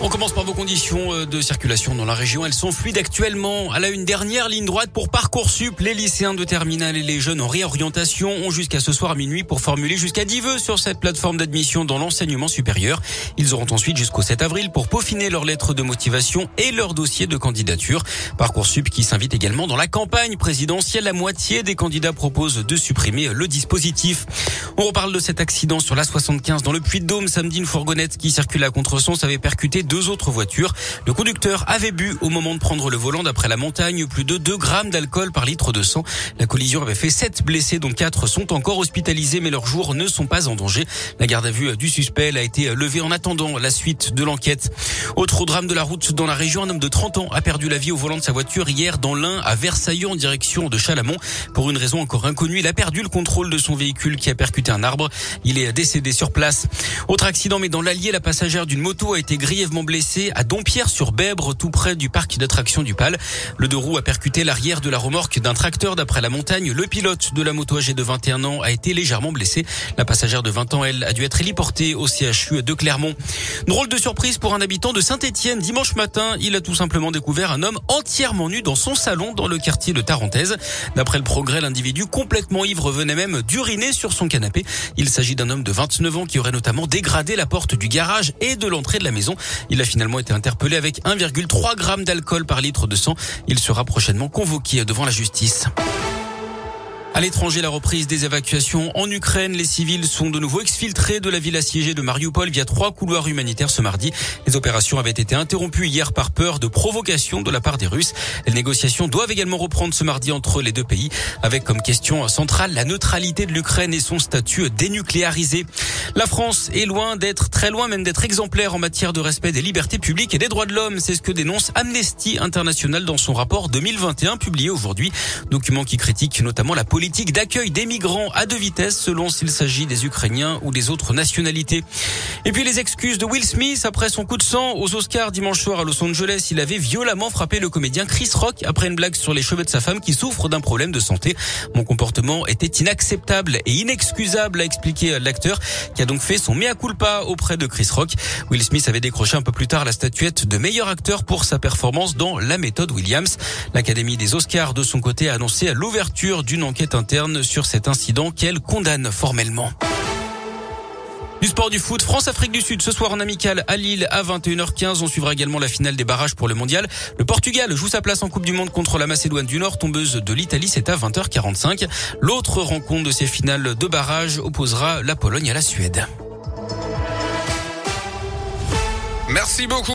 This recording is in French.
On commence par vos conditions euh, de circulation dans la région. Elles sont fluides actuellement. À la une dernière ligne droite pour Parcoursup, les lycéens de terminale et les jeunes en réorientation ont jusqu'à ce soir minuit pour formuler jusqu'à 10 vœux sur cette plateforme d'admission dans l'enseignement supérieur. Ils auront ensuite jusqu'au 7 avril pour peaufiner leurs lettres de motivation et leur dossier de candidature. Parcoursup qui s'invite également dans la campagne présidentielle. La moitié des candidats proposent de supprimer le dispositif. On reparle de cet accident sur la 75 dans le Puy-de-Dôme. Samedi, une fourgonnette qui circulait à contresens avait percuté deux autres voitures. Le conducteur avait bu au moment de prendre le volant d'après la montagne plus de 2 grammes d'alcool par litre de sang. La collision avait fait 7 blessés dont 4 sont encore hospitalisés mais leurs jours ne sont pas en danger. La garde à vue du suspect a été levée en attendant la suite de l'enquête. Autre drame de la route dans la région, un homme de 30 ans a perdu la vie au volant de sa voiture hier dans l'Ain à Versailles en direction de Chalamont. Pour une raison encore inconnue, il a perdu le contrôle de son véhicule qui a percuté un arbre. Il est décédé sur place. Autre accident mais dans l'Allier, la passagère d'une moto a été grièvement blessée à Dompierre-sur-Bèbre, tout près du parc d'attractions du Pal. Le deux roues a percuté l'arrière de la remorque d'un tracteur d'après la montagne. Le pilote de la moto âgé de 21 ans a été légèrement blessé. La passagère de 20 ans, elle, a dû être héliportée au CHU de Clermont. Drôle de surprise pour un habitant de Saint-Étienne. Dimanche matin, il a tout simplement découvert un homme entièrement nu dans son salon dans le quartier de Tarentaise. D'après le progrès, l'individu complètement ivre venait même d'uriner sur son canapé. Il s'agit d'un homme de 29 ans qui aurait notamment dégradé la porte du garage et de l'entrée de la maison. Il a finalement été interpellé avec 1,3 g d'alcool par litre de sang. Il sera prochainement convoqué devant la justice. À l'étranger, la reprise des évacuations en Ukraine. Les civils sont de nouveau exfiltrés de la ville assiégée de Mariupol via trois couloirs humanitaires ce mardi. Les opérations avaient été interrompues hier par peur de provocation de la part des Russes. Les négociations doivent également reprendre ce mardi entre les deux pays avec comme question centrale la neutralité de l'Ukraine et son statut dénucléarisé. La France est loin d'être très loin même d'être exemplaire en matière de respect des libertés publiques et des droits de l'homme. C'est ce que dénonce Amnesty International dans son rapport 2021 publié aujourd'hui. Document qui critique notamment la politique politique d'accueil des migrants à deux vitesses selon s'il s'agit des Ukrainiens ou des autres nationalités. Et puis les excuses de Will Smith après son coup de sang aux Oscars dimanche soir à Los Angeles. Il avait violemment frappé le comédien Chris Rock après une blague sur les cheveux de sa femme qui souffre d'un problème de santé. Mon comportement était inacceptable et inexcusable, a expliqué l'acteur qui a donc fait son mea culpa auprès de Chris Rock. Will Smith avait décroché un peu plus tard la statuette de meilleur acteur pour sa performance dans La méthode Williams. L'Académie des Oscars de son côté a annoncé l'ouverture d'une enquête interne sur cet incident qu'elle condamne formellement. Du sport du foot, France-Afrique du Sud ce soir en amical à Lille à 21h15. On suivra également la finale des barrages pour le mondial. Le Portugal joue sa place en Coupe du Monde contre la Macédoine du Nord, tombeuse de l'Italie. C'est à 20h45. L'autre rencontre de ces finales de barrages opposera la Pologne à la Suède. Merci beaucoup.